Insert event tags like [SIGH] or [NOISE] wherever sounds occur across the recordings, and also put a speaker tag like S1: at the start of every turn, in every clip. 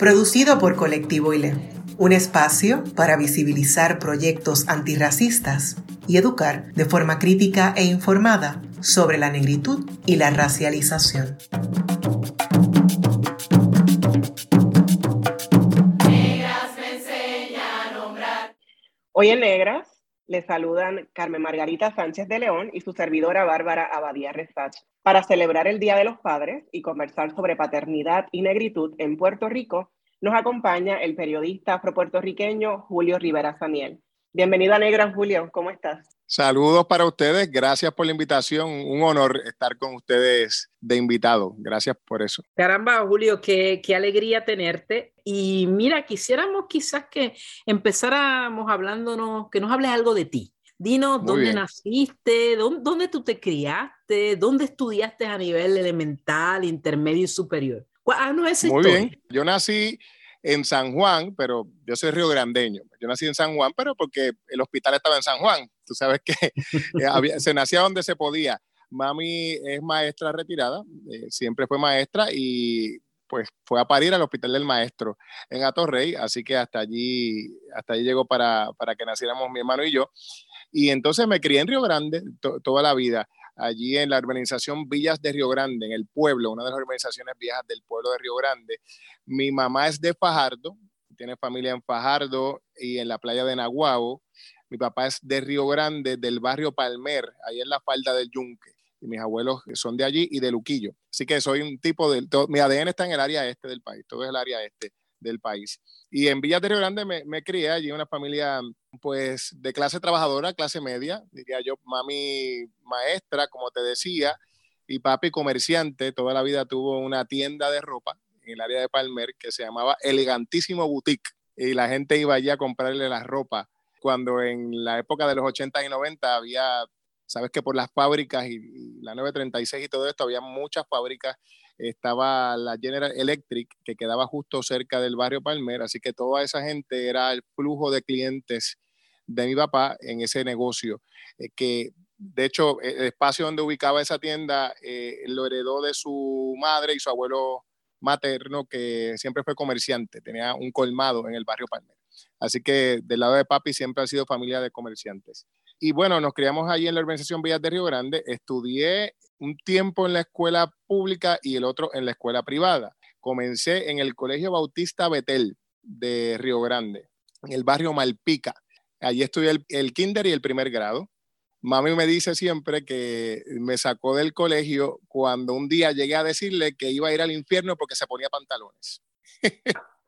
S1: producido por Colectivo ILE, un espacio para visibilizar proyectos antirracistas y educar de forma crítica e informada sobre la negritud y la racialización.
S2: Hoy en Negras le saludan Carmen Margarita Sánchez de León y su servidora Bárbara Abadía Resach para celebrar el Día de los Padres y conversar sobre paternidad y negritud en Puerto Rico, nos acompaña el periodista afropuertorriqueño Julio Rivera Saniel. Bienvenido a Negra, Julio, ¿cómo estás?
S3: Saludos para ustedes, gracias por la invitación, un honor estar con ustedes de invitado, gracias por eso.
S4: Caramba, Julio, qué, qué alegría tenerte. Y mira, quisiéramos quizás que empezáramos hablándonos, que nos hables algo de ti. Dinos dónde naciste, dónde, dónde, tú te criaste, dónde estudiaste a nivel elemental, intermedio y superior. Ah, no es
S3: Muy bien, yo nací en San Juan, pero yo soy río grandeño. Yo nací en San Juan, pero porque el hospital estaba en San Juan. Tú sabes que [LAUGHS] eh, se nacía donde se podía. Mami es maestra retirada, eh, siempre fue maestra y pues fue a parir al hospital del maestro en Atorrey, así que hasta allí, hasta allí llegó para, para que naciéramos mi hermano y yo. Y entonces me crié en Río Grande toda la vida, allí en la urbanización Villas de Río Grande, en el pueblo, una de las urbanizaciones viejas del pueblo de Río Grande. Mi mamá es de Fajardo, tiene familia en Fajardo y en la playa de Naguabo. Mi papá es de Río Grande, del barrio Palmer, ahí en la falda del Yunque. Y mis abuelos son de allí y de Luquillo. Así que soy un tipo de... mi ADN está en el área este del país, todo es el área este del país. Y en Villa de Grande me, me crié allí una familia pues de clase trabajadora, clase media, diría yo, mami maestra, como te decía, y papi comerciante, toda la vida tuvo una tienda de ropa en el área de Palmer que se llamaba Elegantísimo Boutique y la gente iba allí a comprarle la ropa cuando en la época de los 80 y 90 había, sabes que por las fábricas y, y la 936 y todo esto, había muchas fábricas estaba la General Electric, que quedaba justo cerca del barrio Palmer, así que toda esa gente era el flujo de clientes de mi papá en ese negocio, eh, que de hecho el espacio donde ubicaba esa tienda eh, lo heredó de su madre y su abuelo materno, que siempre fue comerciante, tenía un colmado en el barrio Palmer. Así que del lado de papi siempre ha sido familia de comerciantes. Y bueno, nos criamos ahí en la organización Villas de Río Grande. Estudié un tiempo en la escuela pública y el otro en la escuela privada. Comencé en el Colegio Bautista Betel de Río Grande, en el barrio Malpica. Allí estudié el, kinder y el primer grado. Mami me dice siempre que me sacó del colegio cuando un día llegué a decirle que iba a ir al infierno porque se ponía pantalones. [LAUGHS]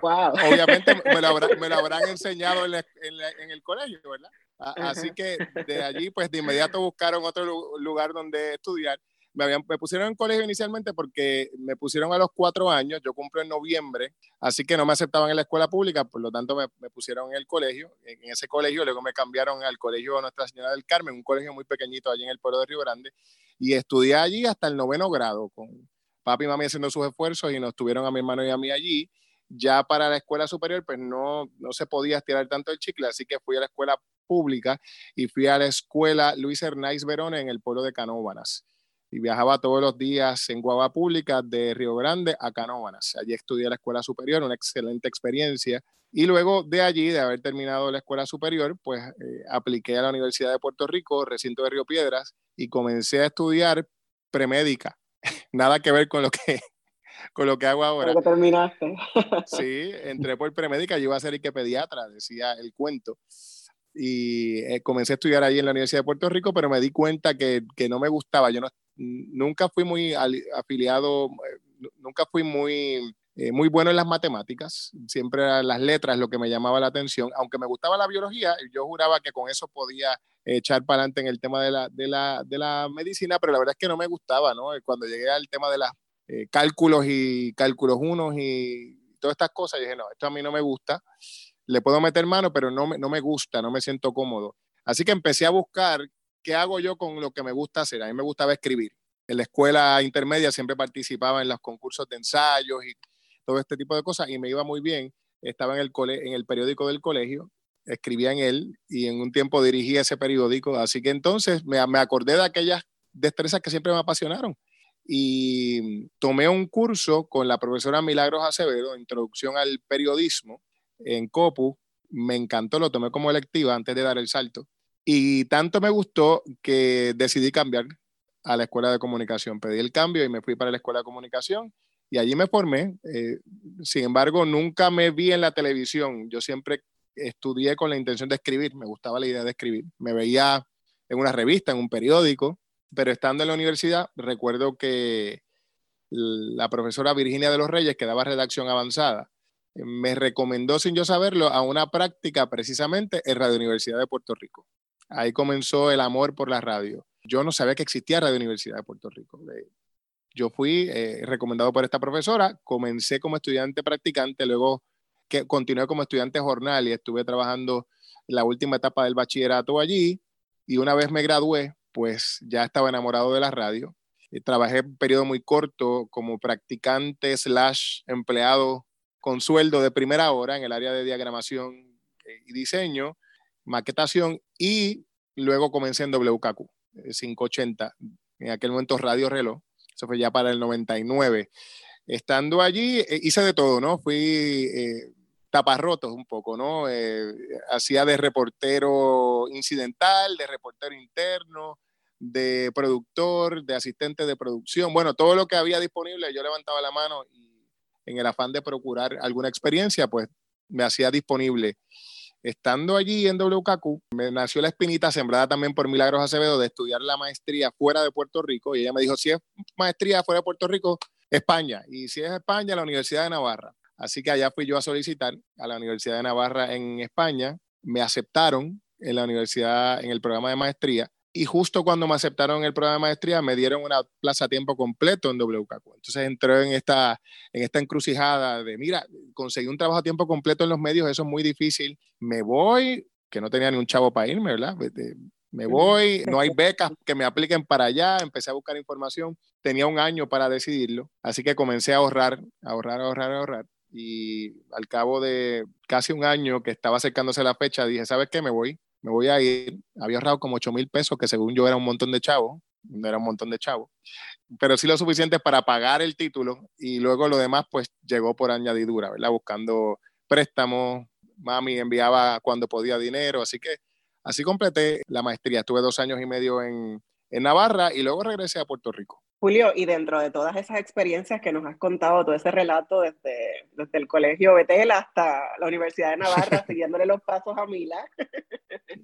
S3: Wow. Obviamente me lo, habrán enseñado en, en, el colegio, ¿verdad? Así que de [LAUGHS] allí, pues de inmediato buscaron otro lugar donde estudiar. Me, habían, me pusieron en colegio inicialmente porque me pusieron a los cuatro años, yo cumplo en noviembre, así que no me aceptaban en la escuela pública, por lo tanto me, me pusieron en el colegio, en, ese colegio, luego me cambiaron al colegio Nuestra Señora del Carmen, un colegio muy pequeñito allí en el pueblo de Río Grande, y estudié allí hasta el noveno grado, con papi y mami haciendo sus esfuerzos y nos tuvieron a mi hermano y a mí allí. Ya para la escuela superior, pues no, no se podía estirar tanto el chicle, así que fui a la escuela pública y fui a la escuela Luis Hernández Verón en el pueblo de Canóvanas. Y viajaba todos los días en guagua pública de Río Grande a Canóvanas. Allí estudié la escuela superior, una excelente experiencia. Y luego de allí, de haber terminado la escuela superior, pues eh, apliqué a la Universidad de Puerto Rico, recinto de Río Piedras, y comencé a estudiar premédica. [LAUGHS] Nada que ver con lo que, [LAUGHS] con lo que hago ahora.
S2: que terminaste.
S3: sí, entré por premédica, yo iba a ser que pediatra, decía el cuento y eh, comencé a estudiar ahí en la Universidad de Puerto Rico, pero me di cuenta que, que no me gustaba. Yo no, nunca fui muy afiliado, eh, nunca fui muy, eh, muy bueno en las matemáticas, siempre las letras lo que me llamaba la atención. Aunque me gustaba la biología, yo juraba que con eso podía echar para adelante en el tema de la, de, la, de la medicina, pero la verdad es que no me gustaba, ¿no? Cuando llegué al tema de los cálculos y cálculos unos y todas estas cosas. Y dije, no, esto a mí no me gusta. Le puedo meter mano, pero no me, no me gusta, no me siento cómodo. Así que empecé a buscar qué hago yo con lo que me gusta hacer. A mí me gustaba escribir. En la escuela intermedia siempre participaba en los concursos de ensayos y todo este tipo de cosas y me iba muy bien. Estaba en el, en el periódico del colegio, escribía en él y en un tiempo dirigía ese periódico. Así que entonces me, me acordé de aquellas destrezas que siempre me apasionaron y tomé un curso con la profesora Milagros Acevedo, Introducción al Periodismo, en COPU. Me encantó, lo tomé como electiva antes de dar el salto. Y tanto me gustó que decidí cambiar a la Escuela de Comunicación. Pedí el cambio y me fui para la Escuela de Comunicación y allí me formé. Eh, sin embargo, nunca me vi en la televisión. Yo siempre estudié con la intención de escribir. Me gustaba la idea de escribir. Me veía en una revista, en un periódico pero estando en la universidad, recuerdo que la profesora Virginia de los Reyes, que daba redacción avanzada, me recomendó sin yo saberlo a una práctica precisamente en Radio Universidad de Puerto Rico. Ahí comenzó el amor por la radio. Yo no sabía que existía Radio Universidad de Puerto Rico. Yo fui eh, recomendado por esta profesora, comencé como estudiante practicante, luego que continué como estudiante jornal y estuve trabajando la última etapa del bachillerato allí y una vez me gradué, pues ya estaba enamorado de la radio. Y trabajé un periodo muy corto como practicante slash empleado con sueldo de primera hora en el área de diagramación eh, y diseño, maquetación y luego comencé en WKQ 580, eh, en aquel momento Radio Reloj, eso fue ya para el 99. Estando allí eh, hice de todo, ¿no? Fui taparrotos un poco, ¿no? hacía de reportero incidental, de reportero interno, de productor, de asistente de producción, bueno, todo lo que había disponible, yo levantaba la mano y en el afán de procurar alguna experiencia, pues me hacía disponible. Estando allí en WKQ, me nació la espinita sembrada también por Milagros Acevedo de estudiar la maestría fuera de Puerto Rico y ella me dijo, si es maestría fuera de Puerto Rico, España, y si es España, la Universidad de Navarra. Así que allá fui yo a solicitar a la Universidad de Navarra en España, me aceptaron en la universidad, en el programa de maestría, y justo cuando me aceptaron el programa de maestría me dieron una plaza a tiempo completo en WKQ. Entonces entré en esta, en esta encrucijada de, mira, conseguí un trabajo a tiempo completo en los medios, eso es muy difícil. Me voy, que no tenía ni un chavo para irme, ¿verdad? Me voy, no hay becas que me apliquen para allá, empecé a buscar información, tenía un año para decidirlo, así que comencé a ahorrar, ahorrar, ahorrar, ahorrar. Y al cabo de casi un año que estaba acercándose la fecha, dije, ¿sabes qué? Me voy me voy a ir, había ahorrado como 8 mil pesos, que según yo era un montón de chavos, no era un montón de chavos, pero sí lo suficiente para pagar el título y luego lo demás pues llegó por añadidura, ¿verdad? Buscando préstamos, mami enviaba cuando podía dinero, así que así completé la maestría, estuve dos años y medio en, en Navarra y luego regresé a Puerto Rico.
S2: Julio, y dentro de todas esas experiencias que nos has contado, todo ese relato desde, desde el colegio Betel hasta la Universidad de Navarra, [LAUGHS] siguiéndole los pasos a Mila,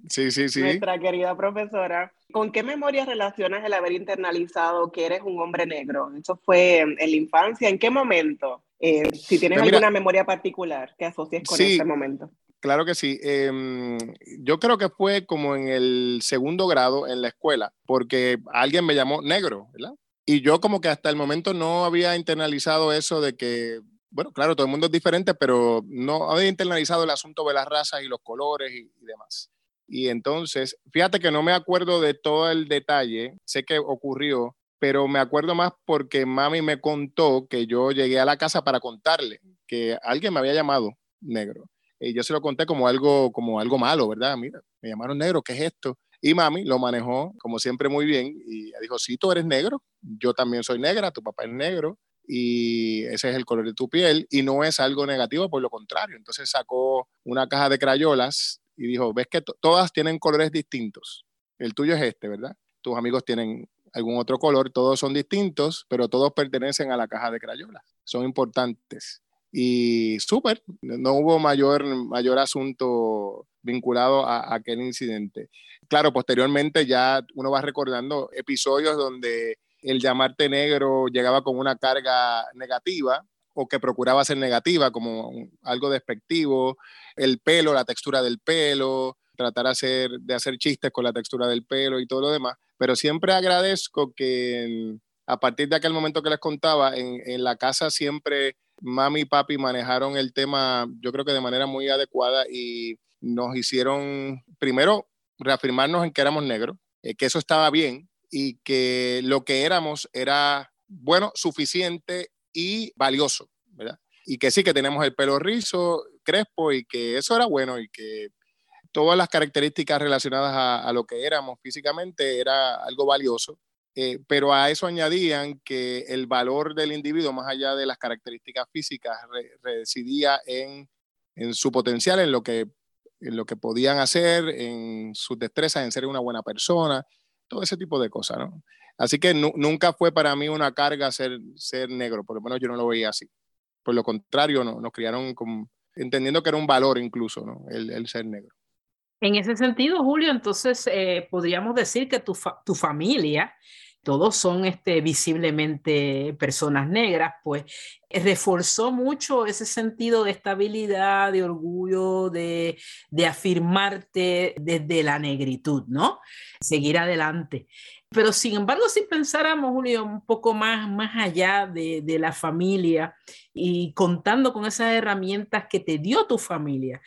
S3: sí, sí, sí.
S2: nuestra querida profesora, ¿con qué memorias relacionas el haber internalizado que eres un hombre negro? ¿Eso fue en la infancia? ¿En qué momento? Eh, si tienes pues alguna memoria particular que asocies con ese momento.
S3: Claro que sí. Em, yo creo que fue como en el segundo grado en la escuela, porque alguien me llamó negro, ¿verdad? Y yo como que hasta el momento no había internalizado eso de que, bueno, claro, todo el mundo es diferente, pero no había internalizado el asunto de las razas y los colores y, demás. Y entonces, fíjate que no me acuerdo de todo el detalle, sé que ocurrió, pero me acuerdo más porque mami me contó que yo llegué a la casa para contarle que alguien me había llamado negro. Y yo se lo conté como algo, como algo malo, ¿verdad? Mira, me llamaron negro, ¿qué es esto? Y mami lo manejó, como siempre, muy bien. Y dijo, sí, tú eres negro, yo también soy negra, tu papá es negro y ese es el color de tu piel y no es algo negativo, por lo contrario. Entonces sacó una caja de crayolas y dijo, ves que todas tienen colores distintos. El tuyo es este, ¿verdad? Tus amigos tienen algún otro color, todos son distintos, pero todos pertenecen a la caja de crayolas. Son importantes. Y súper, no hubo mayor, mayor asunto vinculado a, aquel incidente. Claro, posteriormente ya uno va recordando episodios donde el llamarte negro llegaba con una carga negativa o que procuraba ser negativa, como algo despectivo, el pelo, la textura del pelo, tratar de hacer, de hacer chistes con la textura del pelo y todo lo demás. Pero siempre agradezco que a partir de aquel momento que les contaba, en, en la casa siempre mami y papi manejaron el tema, yo creo que de manera muy adecuada y nos hicieron, primero, reafirmarnos en que éramos negros, eh, que eso estaba bien y que lo que éramos era, bueno, suficiente y valioso, ¿verdad? Y que sí, que tenemos el pelo rizo, crespo y que eso era bueno y que todas las características relacionadas a, lo que éramos físicamente era algo valioso. Eh, pero a eso añadían que el valor del individuo, más allá de las características físicas, residía en, en, su potencial, en lo, que, en lo que podían hacer, en sus destrezas, en ser una buena persona, todo ese tipo de cosas, ¿no? Así que nunca fue para mí una carga ser, ser negro, por lo menos yo no lo veía así. Por lo contrario, no, nos criaron como, entendiendo que era un valor incluso, ¿no? el, el ser negro.
S4: En ese sentido, Julio, entonces eh, podríamos decir que tu, tu familia todos son este, visiblemente personas negras, pues reforzó mucho ese sentido de estabilidad, de orgullo, de, de afirmarte desde la negritud, ¿no? Seguir adelante. Pero sin embargo, si pensáramos, Julio, un poco más, más allá de, de, la familia y contando con esas herramientas que te dio tu familia,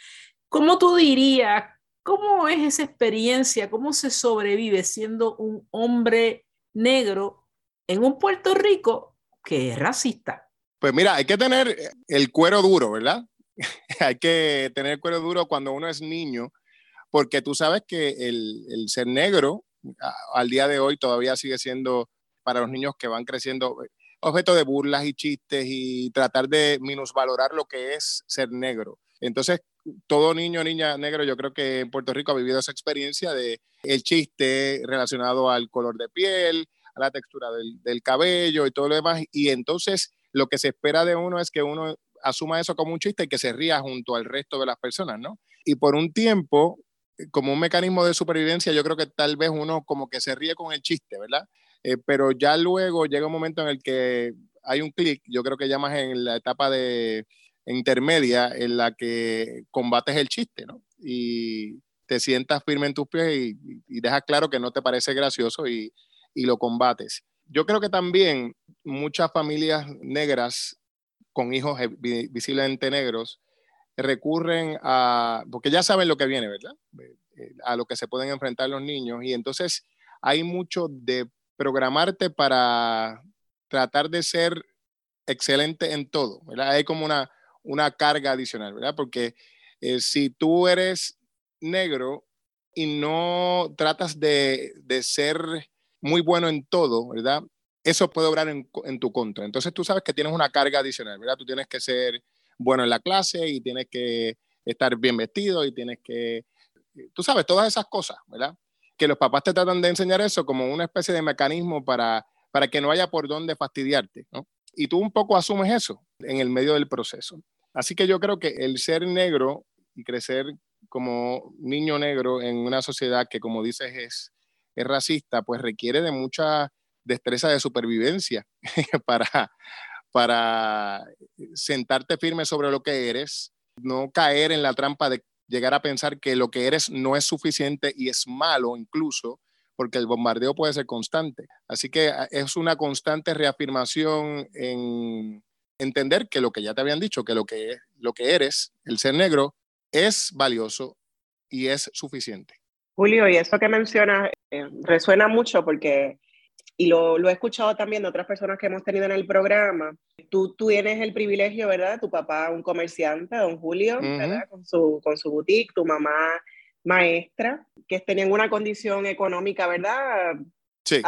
S4: ¿cómo tú dirías, cómo es esa experiencia, cómo se sobrevive siendo un hombre negro en un Puerto Rico que es racista.
S3: Pues mira, hay que tener el cuero duro, ¿verdad? [LAUGHS] hay que tener el cuero duro cuando uno es niño, porque tú sabes que el, ser negro al día de hoy todavía sigue siendo para los niños que van creciendo objeto de burlas y chistes y tratar de minusvalorar lo que es ser negro. Entonces, todo niño niña negro, yo creo que en Puerto Rico ha vivido esa experiencia de el chiste relacionado al color de piel, a la textura del, cabello y todo lo demás. Y entonces lo que se espera de uno es que uno asuma eso como un chiste y que se ría junto al resto de las personas, ¿no? Y por un tiempo, como un mecanismo de supervivencia, yo creo que tal vez uno como que se ríe con el chiste, ¿verdad? Eh, pero ya luego llega un momento en el que hay un clic, yo creo que ya más en la etapa de intermedia en la que combates el chiste, ¿no? Y te sientas firme en tus pies y, dejas claro que no te parece gracioso y, y lo combates. Yo creo que también muchas familias negras con hijos visiblemente negros recurren a, porque ya saben lo que viene, ¿verdad? Eh, a lo que se pueden enfrentar los niños y entonces hay mucho de programarte para tratar de ser excelente en todo, ¿verdad? Hay como una, una carga adicional, ¿verdad? Porque eh, si tú eres negro y no tratas de, de, ser muy bueno en todo, ¿verdad? Eso puede obrar en, en, tu contra. Entonces tú sabes que tienes una carga adicional, ¿verdad? Tú tienes que ser bueno en la clase y tienes que estar bien vestido y tienes que, tú sabes, todas esas cosas, ¿verdad? Que los papás te tratan de enseñar eso como una especie de mecanismo para, para que no haya por dónde fastidiarte, ¿no? Y tú un poco asumes eso en el medio del proceso. Así que yo creo que el ser negro y crecer como niño negro en una sociedad que, como dices, es, racista, pues requiere de mucha destreza de supervivencia [LAUGHS] para, para sentarte firme sobre lo que eres, no caer en la trampa de llegar a pensar que lo que eres no es suficiente y es malo incluso, porque el bombardeo puede ser constante. Así que ah, es una constante reafirmación en entender que lo que ya te habían dicho, que lo que, lo que eres, el ser negro, es valioso y es suficiente.
S2: Julio, y eso que mencionas eh, resuena mucho porque, y lo, lo, he escuchado también de otras personas que hemos tenido en el programa, tú, tú tienes el privilegio, ¿verdad? Tu papá, un comerciante, don Julio, ¿verdad? Con su, con su boutique, tu mamá maestra, que tenían una condición económica, ¿verdad?
S3: Sí.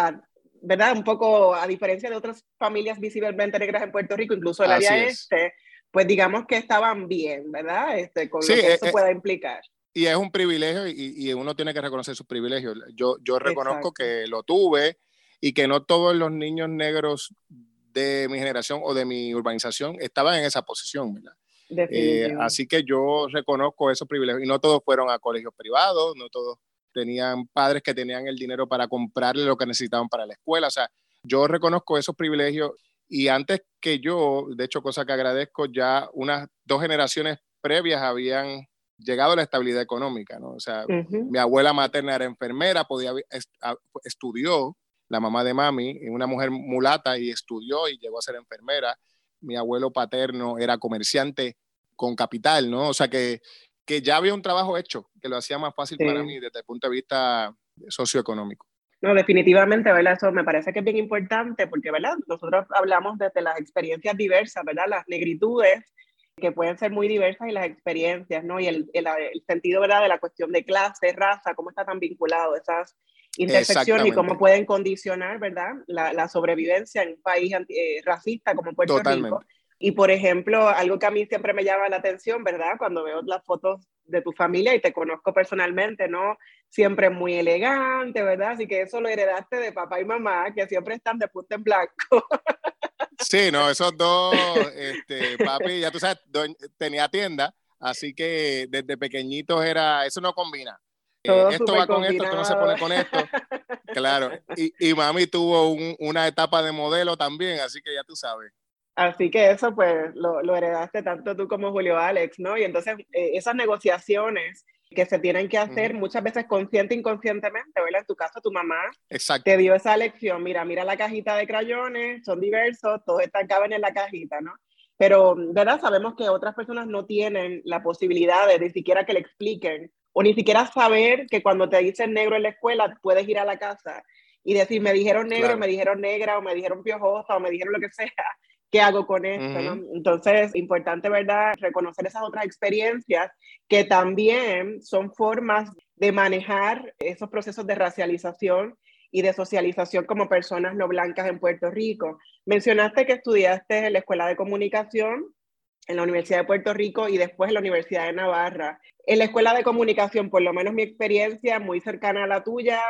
S2: ¿Verdad? Un poco a diferencia de otras familias visiblemente negras en Puerto Rico, incluso el área este, pues digamos que estaban bien, ¿verdad? Este, con lo que eso eh, pueda implicar.
S3: Y es un privilegio y, y, uno tiene que reconocer sus privilegios. Yo, yo reconozco que lo tuve y que no todos los niños negros de mi generación o de mi urbanización estaban en esa posición, ¿verdad? Eh, así que yo reconozco esos privilegios y no todos fueron a colegios privados, no todos tenían padres que tenían el dinero para comprarle lo que necesitaban para la escuela. O sea, yo reconozco esos privilegios y antes que yo, de hecho, cosa que agradezco, ya unas dos generaciones previas habían llegado a la estabilidad económica, ¿no? O sea, mi abuela materna era enfermera, podía, estudió, la mamá de mami, una mujer mulata y estudió y llegó a ser enfermera. mi abuelo paterno era comerciante con capital, ¿no? O sea que, que ya había un trabajo hecho que lo hacía más fácil para mí desde el punto de vista socioeconómico.
S2: No, definitivamente, ¿verdad? Eso me parece que es bien importante porque, ¿verdad? Nosotros hablamos desde las experiencias diversas, ¿verdad? Las negritudes que pueden ser muy diversas y las experiencias, ¿no? Y el, el, sentido, ¿verdad? De la cuestión de clase, raza, cómo está tan vinculado esas intersecciones y cómo pueden condicionar, ¿verdad? La, la sobrevivencia en un país eh, racista como Puerto Rico. Y por ejemplo, algo que a mí siempre me llama la atención, ¿verdad? Cuando veo las fotos de tu familia y te conozco personalmente, ¿no? Siempre muy elegante, ¿verdad? Así que eso lo heredaste de papá y mamá, que siempre están de punta en blanco. [LAUGHS]
S3: Sí, no, esos dos, este, papi, ya tú sabes, tenía tienda, así que desde pequeñitos era, eso no combina. Eh, esto va con esto, esto no se pone con esto. [LAUGHS] Claro. Y, y mami tuvo un, una etapa de modelo también, así que ya tú sabes.
S2: Así que eso pues lo, lo, heredaste tanto tú como Julio Alex, ¿no? Y entonces eh, esas negociaciones que se tienen que hacer muchas veces consciente e inconscientemente, ¿verdad? En tu caso, tu mamá te dio esa lección, mira, mira la cajita de crayones, son diversos, todos están caben en la cajita, ¿no? Pero, ¿verdad? Sabemos que otras personas no tienen la posibilidad de ni siquiera que le expliquen o ni siquiera saber que cuando te dicen negro en la escuela puedes ir a la casa y decir, me dijeron negro, me dijeron negra, o me dijeron piojosa, o me dijeron lo que sea, ¿qué hago con esto? ¿no? Entonces, importante, ¿verdad? Reconocer esas otras experiencias que también son formas de manejar esos procesos de racialización y de socialización como personas no blancas en Puerto Rico. Mencionaste que estudiaste en la Escuela de Comunicación en la Universidad de Puerto Rico y después en la Universidad de Navarra. En la Escuela de Comunicación, por lo menos mi experiencia muy cercana a la tuya,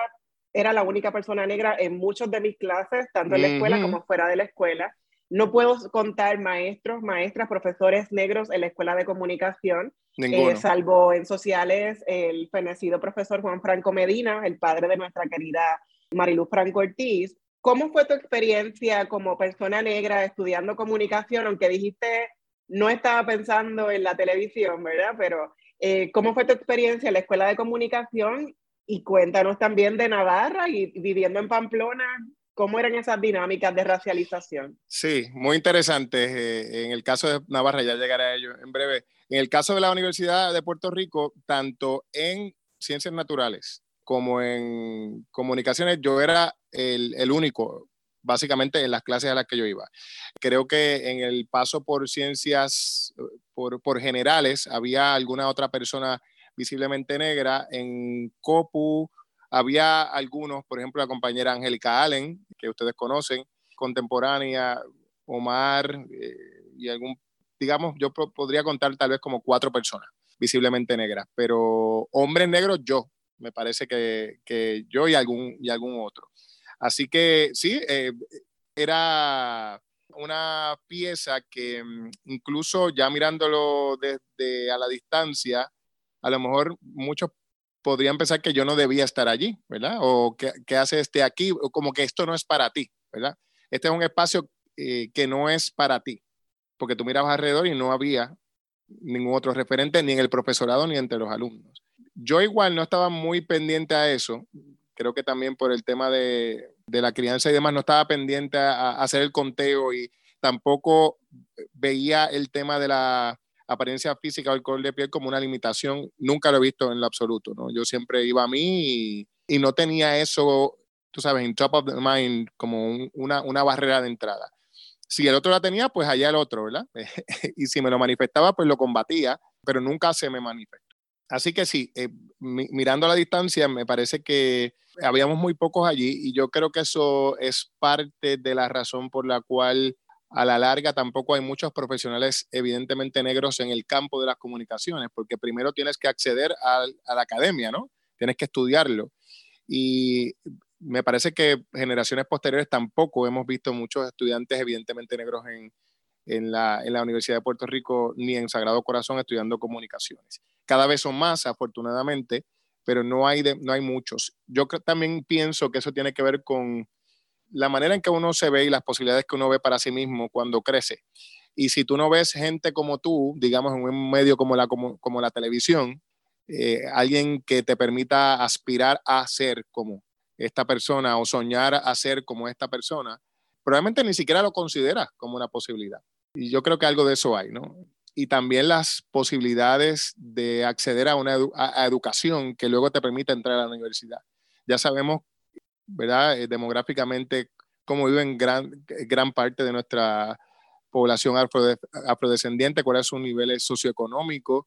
S2: era la única persona negra en muchos de mis clases, tanto en la escuela como fuera de la escuela. No puedo contar maestros, maestras, profesores negros en la escuela de comunicación, eh, salvo en sociales el fenecido profesor Juan Franco Medina, el padre de nuestra querida Mariluz Franco Ortiz. ¿Cómo fue tu experiencia como persona negra estudiando comunicación? Aunque dijiste no estaba pensando en la televisión, ¿verdad? Pero eh, ¿cómo fue tu experiencia en la escuela de comunicación? Y cuéntanos también de Navarra y viviendo en Pamplona, ¿Cómo eran esas dinámicas de racialización?
S3: Sí, muy interesantes. Eh, en el caso de Navarra, ya llegaré a ello en breve. En el caso de la Universidad de Puerto Rico, tanto en ciencias naturales como en comunicaciones, yo era el, el único, básicamente en las clases a las que yo iba. Creo que en el paso por ciencias, por, por generales, había alguna otra persona visiblemente negra. En COPU había algunos, por ejemplo, la compañera Angélica Allen, que ustedes conocen, contemporánea, Omar eh, y algún, digamos, yo podría contar tal vez como cuatro personas visiblemente negras, pero hombres negros yo, me parece que, que yo y algún, y algún otro. Así que sí, eh, era una pieza que mm, incluso ya mirándolo desde a la distancia, a lo mejor muchos podrían pensar que yo no debía estar allí, ¿verdad? O que, hace este aquí, o como que esto no es para ti, ¿verdad? Este es un espacio eh, que no es para ti, porque tú mirabas alrededor y no había ningún otro referente, ni en el profesorado, ni entre los alumnos. Yo igual no estaba muy pendiente a eso, creo que también por el tema de, de la crianza y demás, no estaba pendiente a hacer el conteo y tampoco veía el tema de la apariencia física o el color de piel como una limitación, nunca lo he visto en lo absoluto, ¿no? Yo siempre iba a mí y, no tenía eso, tú sabes, en top of the mind como una, barrera de entrada. Si el otro la tenía, pues allá el otro, ¿verdad? [LAUGHS] y si me lo manifestaba, pues lo combatía, pero nunca se me manifestó. Así que sí, eh, mirando a la distancia, me parece que habíamos muy pocos allí y yo creo que eso es parte de la razón por la cual a la larga tampoco hay muchos profesionales evidentemente negros en el campo de las comunicaciones, porque primero tienes que acceder a, la academia, ¿no? Tienes que estudiarlo. Y me parece que generaciones posteriores tampoco hemos visto muchos estudiantes evidentemente negros en, la Universidad de Puerto Rico ni en Sagrado Corazón estudiando comunicaciones. Cada vez son más, afortunadamente, pero no hay, no hay muchos. Yo también pienso que eso tiene que ver con la manera en que uno se ve y las posibilidades que uno ve para sí mismo cuando crece. Y si tú no ves gente como tú, digamos, en un medio como la, como, la televisión, eh, alguien que te permita aspirar a ser como esta persona o soñar a ser como esta persona, probablemente ni siquiera lo consideras como una posibilidad. Y yo creo que algo de eso hay, ¿no? Y también las posibilidades de acceder a una educación que luego te permita entrar a la universidad. Ya sabemos, ¿verdad? Eh, demográficamente cómo viven gran, gran parte de nuestra población afrodescendiente, cuáles son sus niveles socioeconómicos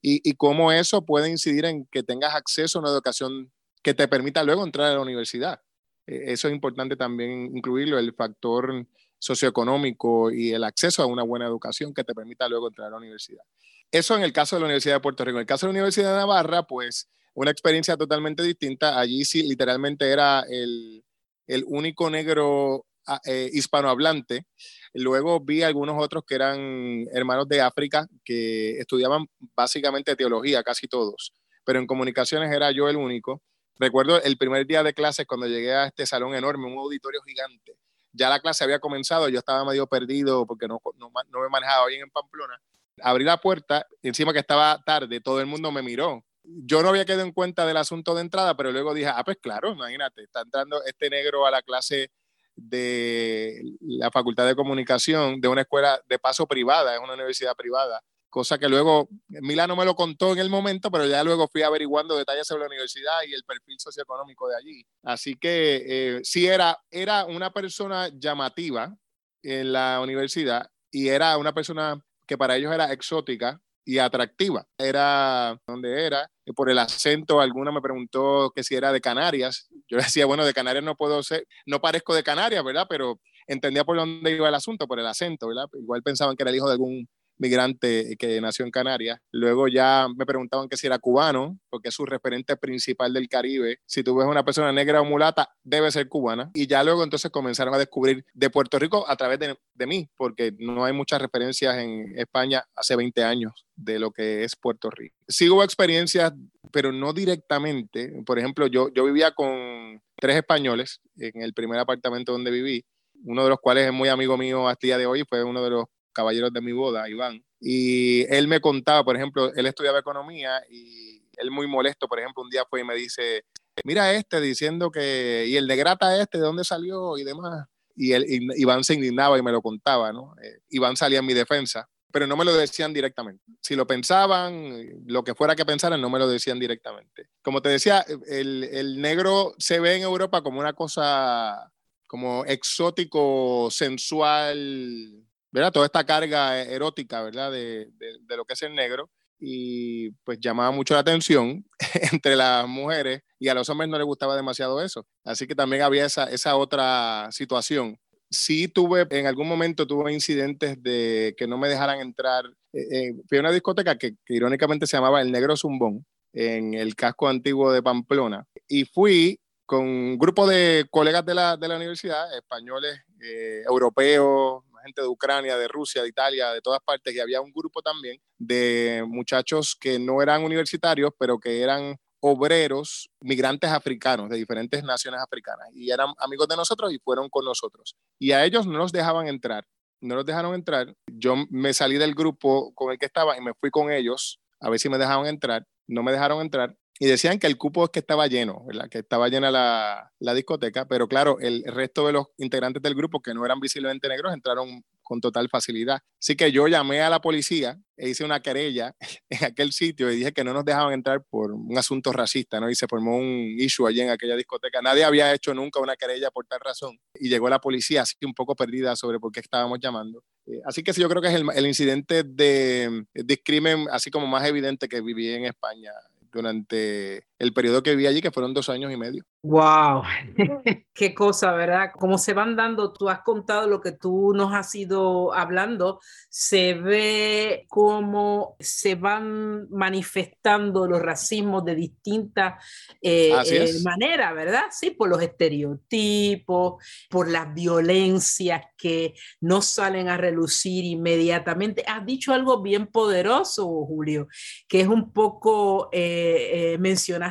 S3: y, y cómo eso puede incidir en que tengas acceso a una educación que te permita luego entrar a la universidad. E, eso es importante también incluirlo, el factor socioeconómico y el acceso a una buena educación que te permita luego entrar a la universidad. Eso en el caso de la Universidad de Puerto Rico. En el caso de la Universidad de Navarra, pues una experiencia totalmente distinta. Allí sí, literalmente era el, el único negro ah, eh, hispanohablante. Luego vi algunos otros que eran hermanos de África que estudiaban básicamente teología, casi todos, pero en comunicaciones era yo el único. Recuerdo el primer día de clases cuando llegué a este salón enorme, un auditorio gigante. Ya la clase había comenzado, yo estaba medio perdido porque no, no, no me manejaba bien en Pamplona. Abrí la puerta, encima que estaba tarde, todo el mundo me miró. Yo no había quedado en cuenta del asunto de entrada, pero luego dije, ah, pues claro, imagínate, está entrando este negro a la clase de la Facultad de Comunicación de una escuela de paso privada, es una universidad privada cosa que luego Milano me lo contó en el momento, pero ya luego fui averiguando detalles sobre la universidad y el perfil socioeconómico de allí. Así que eh, sí era, era una persona llamativa en la universidad y era una persona que para ellos era exótica y atractiva. Era donde era, por el acento, alguna me preguntó que si era de Canarias. Yo decía, bueno, de Canarias no puedo ser, no parezco de Canarias, ¿verdad? Pero entendía por dónde iba el asunto, por el acento, ¿verdad? Igual pensaban que era el hijo de algún migrante que nació en Canarias. Luego ya me preguntaban que si era cubano, porque es su referente principal del Caribe. Si tú ves una persona negra o mulata, debe ser cubana. Y ya luego entonces comenzaron a descubrir de Puerto Rico a través de, de mí, porque no hay muchas referencias en España hace 20 años de lo que es Puerto Rico. Hubo experiencias, pero no directamente. Por ejemplo, yo, yo vivía con tres españoles en el primer apartamento donde viví, uno de los cuales es muy amigo mío hasta el día de hoy, fue uno de los caballeros de mi boda, Iván, y él me contaba, por ejemplo, él estudiaba economía y él muy molesto, por ejemplo, un día fue y me dice, mira este diciendo que, y el de grata este, ¿de dónde salió? Y demás. Y, él, Iván se indignaba y me lo contaba, ¿no? Eh, Iván salía en mi defensa, pero no me lo decían directamente. Si lo pensaban, lo que fuera que pensaran, no me lo decían directamente. Como te decía, el, el negro se ve en Europa como una cosa como exótico, sensual, ¿verdad? Toda esta carga erótica, ¿verdad? De, de, lo que es el negro y pues llamaba mucho la atención [LAUGHS] entre las mujeres y a los hombres no les gustaba demasiado eso. Así que también había esa, esa otra situación. Sí tuve, en algún momento tuve incidentes de que no me dejaran entrar. Eh, eh, fui a una discoteca que, irónicamente se llamaba El Negro Zumbón, en el casco antiguo de Pamplona, y fui con un grupo de colegas de la, de la universidad, españoles, eh, europeos, gente de Ucrania, de Rusia, de Italia, de todas partes, y había un grupo también de muchachos que no eran universitarios, pero que eran obreros, migrantes africanos de diferentes naciones africanas, y eran amigos de nosotros y fueron con nosotros. Y a ellos no los dejaban entrar, no los dejaron entrar. Yo me salí del grupo con el que estaba y me fui con ellos a ver si me dejaban entrar. No me dejaron entrar y decían que el cupo es que estaba lleno, que estaba llena la, discoteca, pero claro, el resto de los integrantes del grupo que no eran visiblemente negros entraron con total facilidad. Así que yo llamé a la policía e hice una querella [LAUGHS] en aquel sitio y dije que no nos dejaban entrar por un asunto racista, ¿no? Y se formó un issue allí en aquella discoteca. Nadie había hecho nunca una querella por tal razón. Y llegó la policía así un poco perdida sobre por qué estábamos llamando. Eh, así que sí, yo creo que es el, incidente de, de crimen así como más evidente que viví en España durante el periodo que viví allí, que fueron dos años y medio.
S4: ¡Wow! [LAUGHS] Qué cosa, ¿verdad? Como se van dando, tú has contado lo que tú nos has ido hablando, se ve cómo se van manifestando los racismos de distintas eh, eh, maneras, ¿verdad? Sí, por los estereotipos, por las violencias que no salen a relucir inmediatamente. Has dicho algo bien poderoso, Julio, que es un poco, eh, mencionaste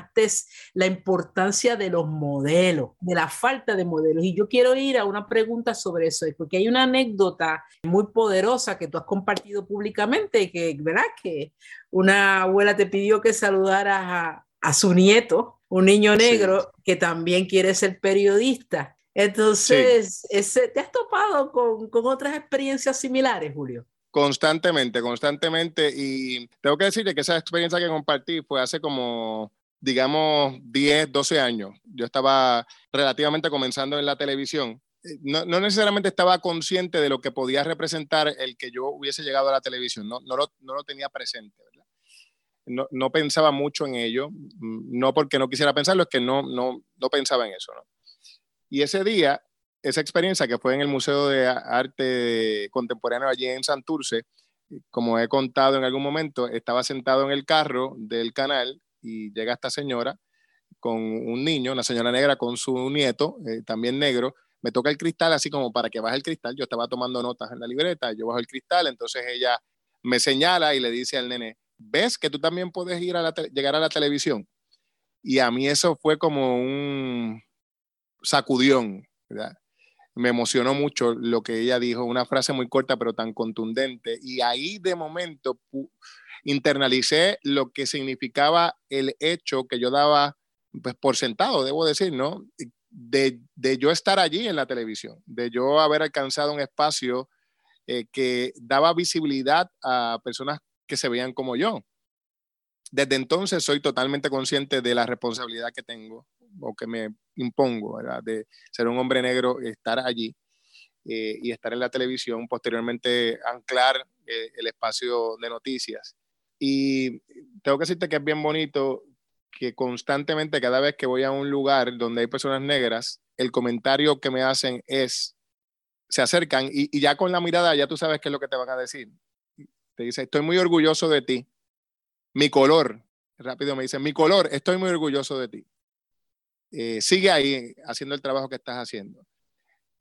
S4: la importancia de los modelos, de la falta de modelos. Y yo quiero ir a una pregunta sobre eso, porque hay una anécdota muy poderosa que tú has compartido públicamente, que, ¿verdad? Que una abuela te pidió que saludaras a, su nieto, un niño negro que también quiere ser periodista. Entonces, ¿te has topado con, con otras experiencias similares, Julio?
S3: Constantemente, constantemente. Y tengo que decirte que esa experiencia que compartí fue hace como, digamos, 10, 12 años. Yo estaba relativamente comenzando en la televisión. Eh, no, no, necesariamente estaba consciente de lo que podía representar el que yo hubiese llegado a la televisión, no, no, lo, no lo tenía presente, ¿verdad? No, pensaba mucho en ello, mm, no porque no quisiera pensarlo, es que no, no, pensaba en eso. Y ese día esa experiencia que fue en el Museo de Arte Contemporáneo allí en Santurce, como he contado en algún momento, estaba sentado en el carro del canal y llega esta señora con un niño, una señora negra con su nieto, eh, también negro, me toca el cristal así como para que baje el cristal, yo estaba tomando notas en la libreta, yo bajo el cristal, entonces ella me señala y le dice al nene, ¿ves que tú también puedes ir a llegar a la televisión? Y a mí eso fue como un sacudión, me emocionó mucho lo que ella dijo, una frase muy corta pero tan contundente. Y ahí de momento internalicé lo que significaba el hecho que yo daba pues, por sentado, debo decir, ¿no? De, de yo estar allí en la televisión, de yo haber alcanzado un espacio eh, que daba visibilidad a personas que se veían como yo. Desde entonces soy totalmente consciente de la responsabilidad que tengo o que me impongo, ¿verdad? De ser un hombre negro, estar allí eh, y estar en la televisión, posteriormente anclar eh, el espacio de noticias. Y tengo que decirte que es bien bonito que constantemente, cada vez que voy a un lugar donde hay personas negras, el comentario que me hacen es, se acercan y, y ya con la mirada ya tú sabes qué es lo que te van a decir. Te dice, estoy muy orgulloso de ti. Mi color, rápido me dicen, mi color, estoy muy orgulloso de ti. Eh, sigue ahí haciendo el trabajo que estás haciendo.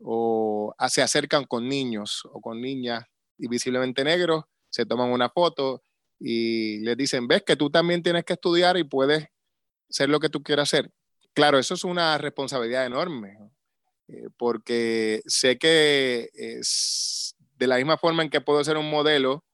S3: O se acercan con niños o con niñas y visiblemente negros, se toman una foto y les dicen, ves que tú también tienes que estudiar y puedes ser lo que tú quieras ser. Claro, eso es una responsabilidad enorme, eh, porque sé que es de la misma forma en que puedo ser un modelo,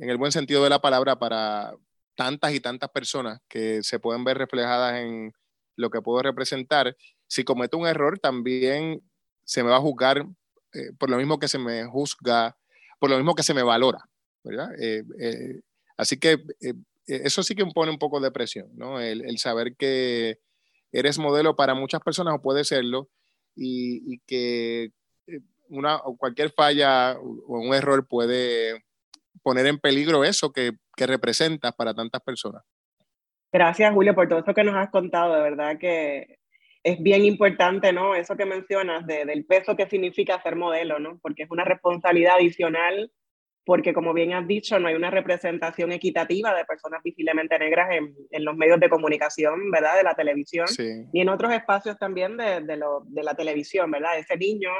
S3: en el buen sentido de la palabra, para tantas y tantas personas que se pueden ver reflejadas en, lo que puedo representar. Si cometo un error, también se me va a juzgar eh, por lo mismo que se me juzga, por lo mismo que se me valora, ¿verdad? Eh, eh, así que eso sí que impone un poco de presión, ¿no? El, saber que eres modelo para muchas personas o puede serlo y, y que una, cualquier falla o un error puede poner en peligro eso que, que representas para tantas personas.
S2: Gracias, Julio, por todo eso que nos has contado. De verdad que es bien importante, ¿no? Eso que mencionas del peso que significa ser modelo, ¿no? Porque es una responsabilidad adicional, porque como bien has dicho, no hay una representación equitativa de personas visiblemente negras en, en los medios de comunicación, ¿verdad? De la televisión, sí. ni en otros espacios también de, de, lo, de, la televisión, ¿verdad? Ese niño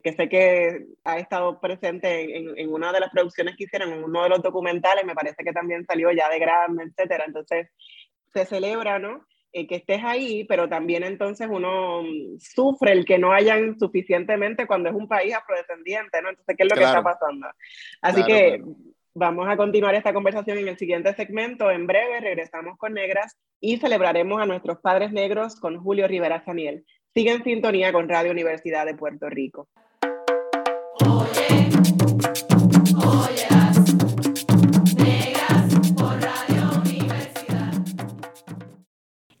S2: que sé que ha estado presente en, en, una de las producciones que hicieron, en uno de los documentales, me parece que también salió ya de grande, etcétera. Entonces, se celebra, ¿no? Eh, que estés ahí, pero también entonces uno mm, sufre el que no hayan suficientemente cuando es un país afrodescendiente, ¿no? Entonces, ¿qué es lo que está pasando? Así que vamos a continuar esta conversación en el siguiente segmento. En breve regresamos con Negras y celebraremos a nuestros padres negros con Julio Rivera Saniel. Sigue en sintonía con Radio Universidad de Puerto Rico.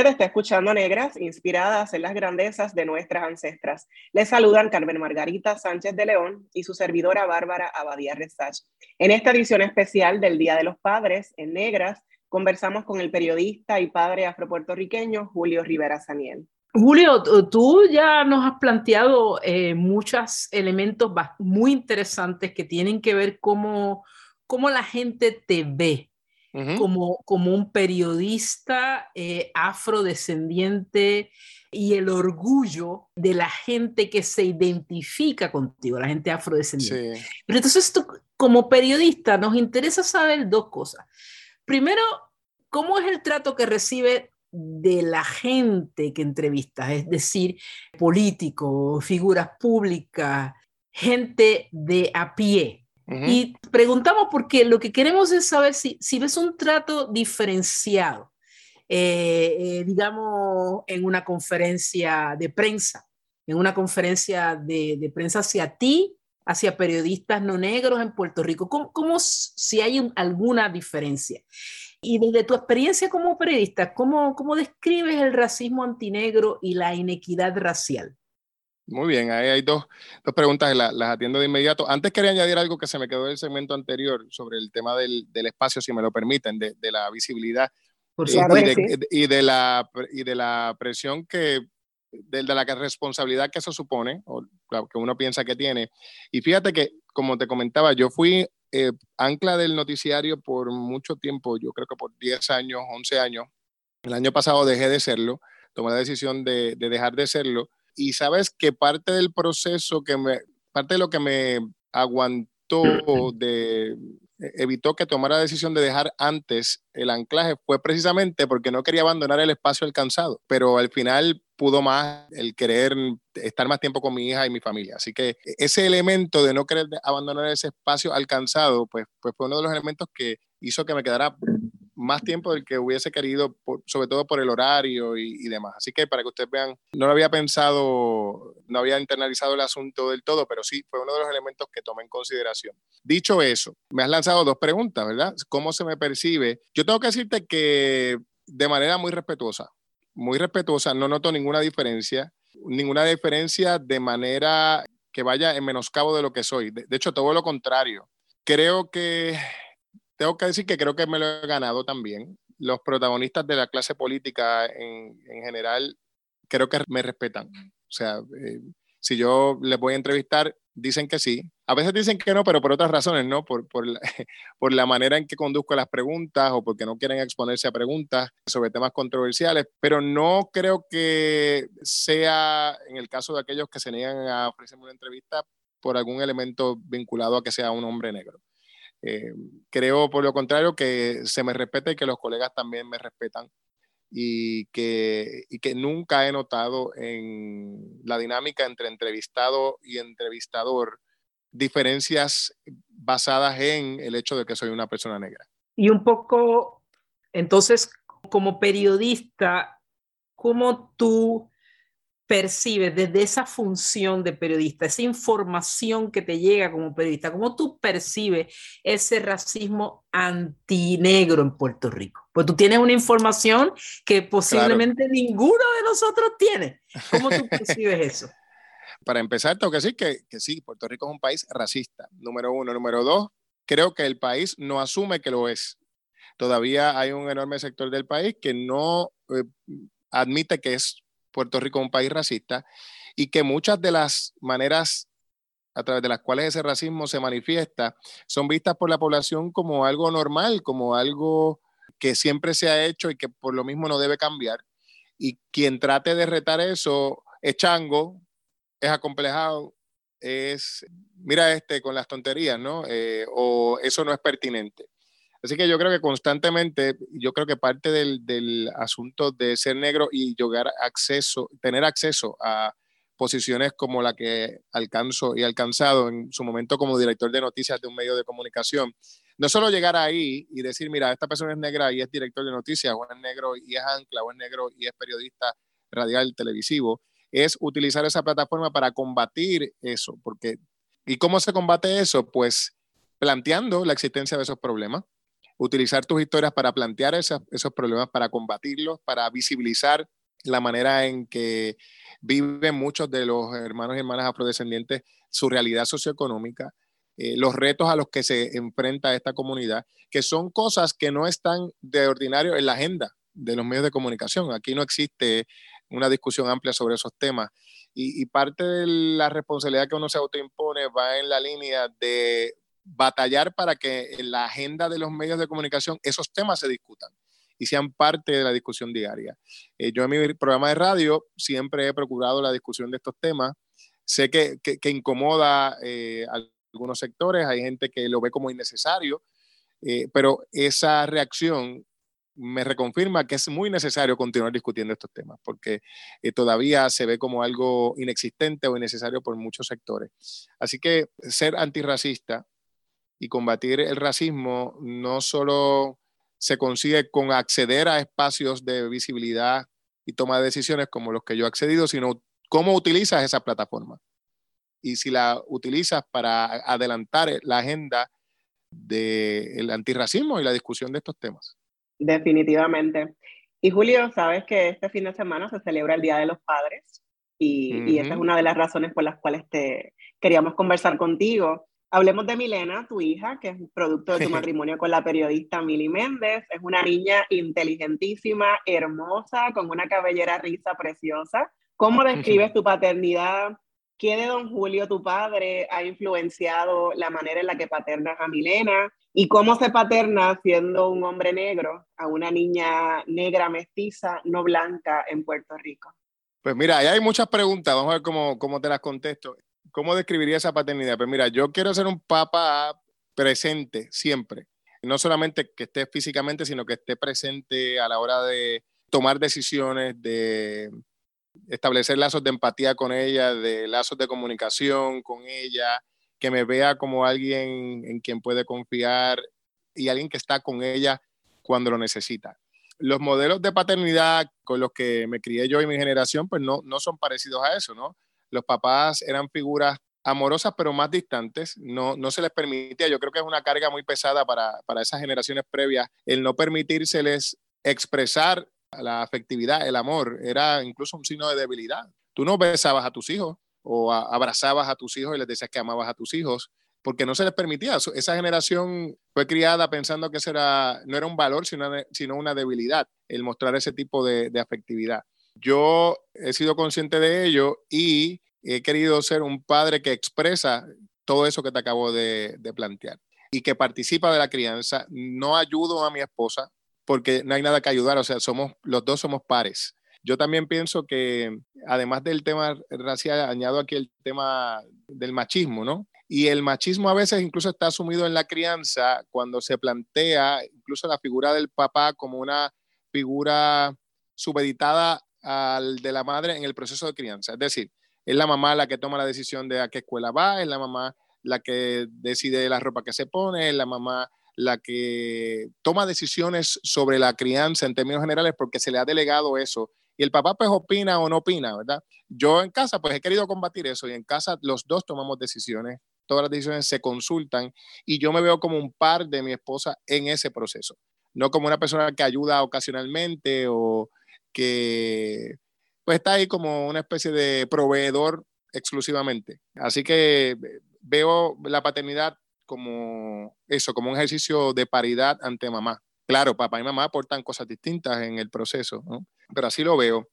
S2: Usted está escuchando Negras, inspiradas en las grandezas de nuestras ancestras. Les saludan Carmen Margarita Sánchez de León y su servidora Bárbara Abadía Resach. En esta edición especial del Día de los Padres, en Negras, conversamos con el periodista y padre afropuertorriqueño Julio Rivera Saniel.
S4: Julio, tú ya nos has planteado eh, muchos elementos muy interesantes que tienen que ver cómo, cómo la gente te ve como, como un periodista eh, afrodescendiente y el orgullo de la gente que se identifica contigo, la gente afrodescendiente. Pero entonces tú, como periodista, nos interesa saber dos cosas. Primero, ¿cómo es el trato que recibe de la gente que entrevistas? Es decir, políticos, figuras públicas, gente de a pie y preguntamos porque lo que queremos es saber si, si ves un trato diferenciado, eh, eh, digamos, en una conferencia de prensa, en una conferencia de, de, prensa hacia ti, hacia periodistas no negros en Puerto Rico. ¿Cómo, si hay alguna diferencia? Y desde tu experiencia como periodista, ¿cómo, ¿cómo describes el racismo antinegro y la inequidad racial?
S3: Muy bien, ahí hay dos, dos preguntas, las, las, atiendo de inmediato. Antes quería añadir algo que se me quedó del segmento anterior sobre el tema del, del espacio, si me lo permiten, de, de la visibilidad Por y, de, y, de, la, y de la presión que, de, de, la responsabilidad que eso supone, o que uno piensa que tiene. Y fíjate que, como te comentaba, yo fui eh, ancla del noticiario por mucho tiempo, yo creo que por 10 años, 11 años. El año pasado dejé de serlo, tomé la decisión de, de dejar de serlo y sabes que parte del proceso que me, parte de lo que me aguantó de, evitó que tomara la decisión de dejar antes el anclaje fue precisamente porque no quería abandonar el espacio alcanzado, pero al final pudo más el querer estar más tiempo con mi hija y mi familia. Así que ese elemento de no querer abandonar ese espacio alcanzado, pues, pues fue uno de los elementos que hizo que me quedara más tiempo del que hubiese querido, sobre todo por el horario y, demás. Así que para que ustedes vean, no lo había pensado, no había internalizado el asunto del todo, pero sí fue uno de los elementos que tomé en consideración. Dicho eso, me has lanzado dos preguntas, ¿verdad? ¿Cómo se me percibe? Yo tengo que decirte que de manera muy respetuosa, muy respetuosa, no noto ninguna diferencia, ninguna diferencia de manera que vaya en menoscabo de lo que soy. de hecho, todo lo contrario. Creo que tengo que decir que creo que me lo he ganado también. Los protagonistas de la clase política en, en general creo que me respetan. O sea, eh, si yo les voy a entrevistar, dicen que sí. A veces dicen que no, pero por otras razones, ¿no? Por, por, la, [LAUGHS] por la manera en que conduzco las preguntas o porque no quieren exponerse a preguntas sobre temas controversiales, pero no creo que sea, en el caso de aquellos que se niegan a ofrecerme una entrevista, por algún elemento vinculado a que sea un hombre negro. Eh, creo, por lo contrario, que se me respeta y que los colegas también me respetan y que, y que nunca he notado en la dinámica entre entrevistado y entrevistador diferencias basadas en el hecho de que soy una persona negra.
S4: Y un poco, entonces, como periodista, ¿cómo tú percibes desde esa función de periodista, esa información que te llega como periodista, cómo tú percibes ese racismo antinegro en Puerto Rico? Pues tú tienes una información que posiblemente ninguno de nosotros tiene. ¿Cómo tú [LAUGHS] percibes eso?
S3: Para empezar, tengo que decir que, que sí, Puerto Rico es un país racista, número uno. Número dos, creo que el país no asume que lo es. Todavía hay un enorme sector del país que no eh, admite que es Puerto Rico es un país racista y que muchas de las maneras a través de las cuales ese racismo se manifiesta son vistas por la población como algo normal, como algo que siempre se ha hecho y que por lo mismo no debe cambiar. Y quien trate de retar eso es chango, es acomplejado, es, mira este con las tonterías, ¿no? Eh, o eso no es pertinente. Así que yo creo que constantemente, yo creo que parte del, asunto de ser negro y llegar acceso, tener acceso a posiciones como la que alcanzo y alcanzado en su momento como director de noticias de un medio de comunicación, no solo llegar ahí y decir, mira, esta persona es negra y es director de noticias, o es negro y es ancla, o es negro y es periodista radial televisivo, es utilizar esa plataforma para combatir eso, porque ¿y cómo se combate eso? Pues planteando la existencia de esos problemas, utilizar tus historias para plantear esos, problemas, para combatirlos, para visibilizar la manera en que viven muchos de los hermanos y hermanas afrodescendientes su realidad socioeconómica, eh, los retos a los que se enfrenta esta comunidad, que son cosas que no están de ordinario en la agenda de los medios de comunicación. Aquí no existe una discusión amplia sobre esos temas. Y parte de la responsabilidad que uno se autoimpone va en la línea de batallar para que en la agenda de los medios de comunicación esos temas se discutan y sean parte de la discusión diaria. Eh, yo en mi programa de radio siempre he procurado la discusión de estos temas. Sé que, que, incomoda eh, a algunos sectores, hay gente que lo ve como innecesario, eh, pero esa reacción me reconfirma que es muy necesario continuar discutiendo estos temas, porque todavía se ve como algo inexistente o innecesario por muchos sectores. Así que ser antirracista y combatir el racismo no solo se consigue con acceder a espacios de visibilidad y toma de decisiones como los que yo he accedido, sino cómo utilizas esa plataforma. Y si la utilizas para adelantar la agenda del antirracismo y la discusión de estos temas.
S2: Definitivamente. Y Julio, sabes que este fin de semana se celebra el Día de los Padres y, y esa es una de las razones por las cuales te queríamos conversar contigo. Hablemos de Milena, tu hija, que es producto de tu matrimonio con la periodista Mili Méndez. Es una niña inteligentísima, hermosa, con una cabellera risa preciosa. ¿Cómo describes tu paternidad? ¿Qué de don Julio, tu padre, ha influenciado la manera en la que paternas a Milena? ¿Y cómo se paterna siendo un hombre negro a una niña negra mestiza, no blanca, en Puerto Rico?
S3: Pues mira, ahí hay muchas preguntas, vamos a ver cómo, cómo te las contesto. ¿Cómo describiría esa paternidad? Pues mira, yo quiero ser un papá presente siempre. No solamente que esté físicamente, sino que esté presente a la hora de tomar decisiones, de establecer lazos de empatía con ella, de lazos de comunicación con ella, que me vea como alguien en quien puede confiar y alguien que está con ella cuando lo necesita. Los modelos de paternidad con los que me crié yo y mi generación, pues no, no son parecidos a eso, ¿no? Los papás eran figuras amorosas pero más distantes, no, no se les permitía, yo creo que es una carga muy pesada para, para esas generaciones previas, el no permitírseles expresar la afectividad, el amor, era incluso un signo de debilidad. Tú no besabas a tus hijos o abrazabas a tus hijos y les decías que amabas a tus hijos, porque no se les permitía. Esa generación fue criada pensando que era, no era un valor, sino, sino una debilidad, el mostrar ese tipo de afectividad. Yo he sido consciente de ello y he querido ser un padre que expresa todo eso que te acabo de, plantear y que participa de la crianza. No ayudo a mi esposa porque no hay nada que ayudar, o sea, somos, los dos somos pares. Yo también pienso que, además del tema racial, añado aquí el tema del machismo, ¿no? Y el machismo a veces incluso está asumido en la crianza cuando se plantea incluso la figura del papá como una figura subeditada al de la madre en el proceso de crianza. Es decir, es la mamá la que toma la decisión de a qué escuela va, es la mamá la que decide la ropa que se pone, es la mamá la que toma decisiones sobre la crianza en términos generales porque se le ha delegado eso. Y el papá pues opina o no opina, ¿verdad? Yo en casa pues he querido combatir eso y en casa los dos tomamos decisiones, todas las decisiones se consultan y yo me veo como un par de mi esposa en ese proceso, no como una persona que ayuda ocasionalmente o, que pues está ahí como una especie de proveedor exclusivamente. Así que veo la paternidad como eso, como un ejercicio de paridad ante mamá. Claro, papá y mamá aportan cosas distintas en el proceso, pero así lo veo.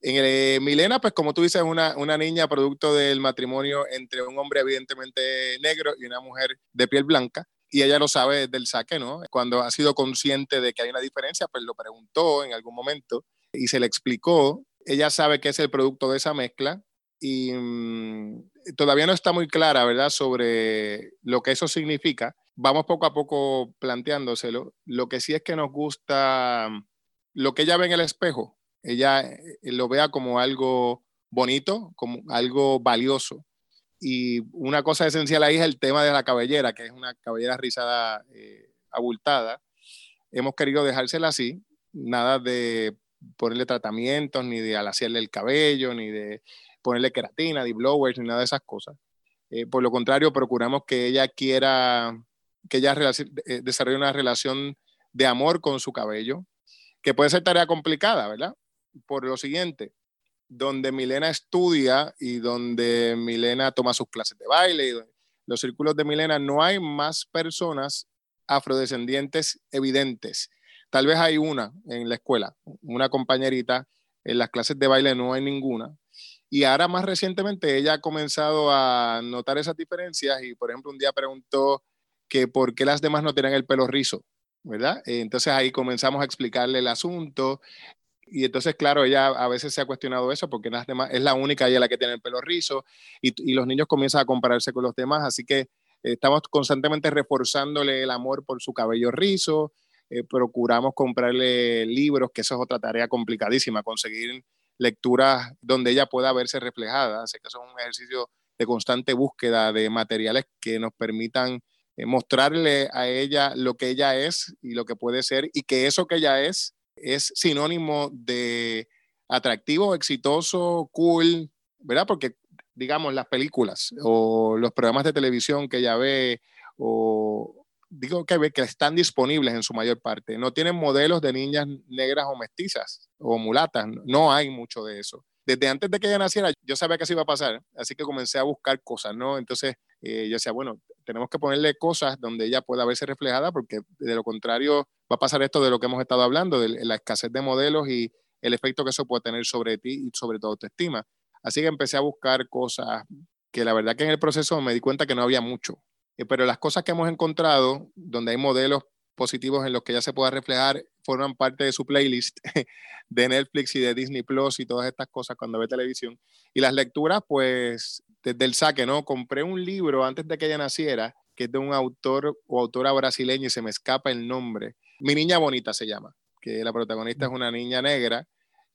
S3: En el, eh, Milena, pues como tú dices, una, una niña producto del matrimonio entre un hombre evidentemente negro y una mujer de piel blanca, y ella lo sabe desde el saque, ¿no? Cuando ha sido consciente de que hay una diferencia, pues lo preguntó en algún momento y se le explicó. Ella sabe que es el producto de esa mezcla y mm, todavía no está muy clara, ¿verdad?, sobre lo que eso significa. Vamos poco a poco planteándoselo. Lo que sí es que nos gusta lo que ella ve en el espejo. Ella eh, lo vea como algo bonito, como algo valioso. Y una cosa esencial ahí es el tema de la cabellera, que es una cabellera rizada eh, abultada. Hemos querido dejársela así, nada de ponerle tratamientos, ni de alaciarle el cabello, ni de ponerle queratina, de blowers, ni nada de esas cosas. Eh, por lo contrario, procuramos que ella quiera, que ella eh, desarrolle una relación de amor con su cabello, que puede ser tarea complicada, ¿verdad? Por lo siguiente, donde Milena estudia y donde Milena toma sus clases de baile y los círculos de Milena, no hay más personas afrodescendientes evidentes. Tal vez hay una en la escuela, una compañerita, en las clases de baile no hay ninguna. Y ahora más recientemente ella ha comenzado a notar esas diferencias y, por ejemplo, un día preguntó que por qué las demás no tienen el pelo rizo, ¿verdad? Entonces ahí comenzamos a explicarle el asunto y entonces, claro, ella a veces se ha cuestionado eso porque las demás, es la única ella la que tiene el pelo rizo y los niños comienzan a compararse con los demás, así que estamos constantemente reforzándole el amor por su cabello rizo, eh, procuramos comprarle libros, que eso es otra tarea complicadísima, conseguir lecturas donde ella pueda verse reflejada, así que eso es un ejercicio de constante búsqueda de materiales que nos permitan eh, mostrarle a ella lo que ella es y lo que puede ser y que eso que ella es es sinónimo de atractivo, exitoso, cool, ¿verdad? Porque, digamos, las películas o los programas de televisión que ella ve o digo que que están disponibles en su mayor parte, no tienen modelos de niñas negras o mestizas o mulatas, no hay mucho de eso. Desde antes de que ella naciera, yo sabía que eso iba a pasar, así que comencé a buscar cosas, ¿no? Entonces, eh, yo decía, bueno, tenemos que ponerle cosas donde ella pueda verse reflejada, porque de lo contrario va a pasar esto de lo que hemos estado hablando, de la escasez de modelos y el efecto que eso puede tener sobre ti y sobre tu autoestima. Así que empecé a buscar cosas que la verdad que en el proceso me di cuenta que no había mucho. Eh, pero las cosas que hemos encontrado, donde hay modelos positivos en los que ella se pueda reflejar, forman parte de su playlist [LAUGHS] de Netflix y de Disney Plus y todas estas cosas cuando ve televisión. Y las lecturas, pues desde el saque, ¿no? Compré un libro antes de que ella naciera, que es de un autor o autora brasileña y se me escapa el nombre. Mi niña bonita se llama, que la protagonista es una niña negra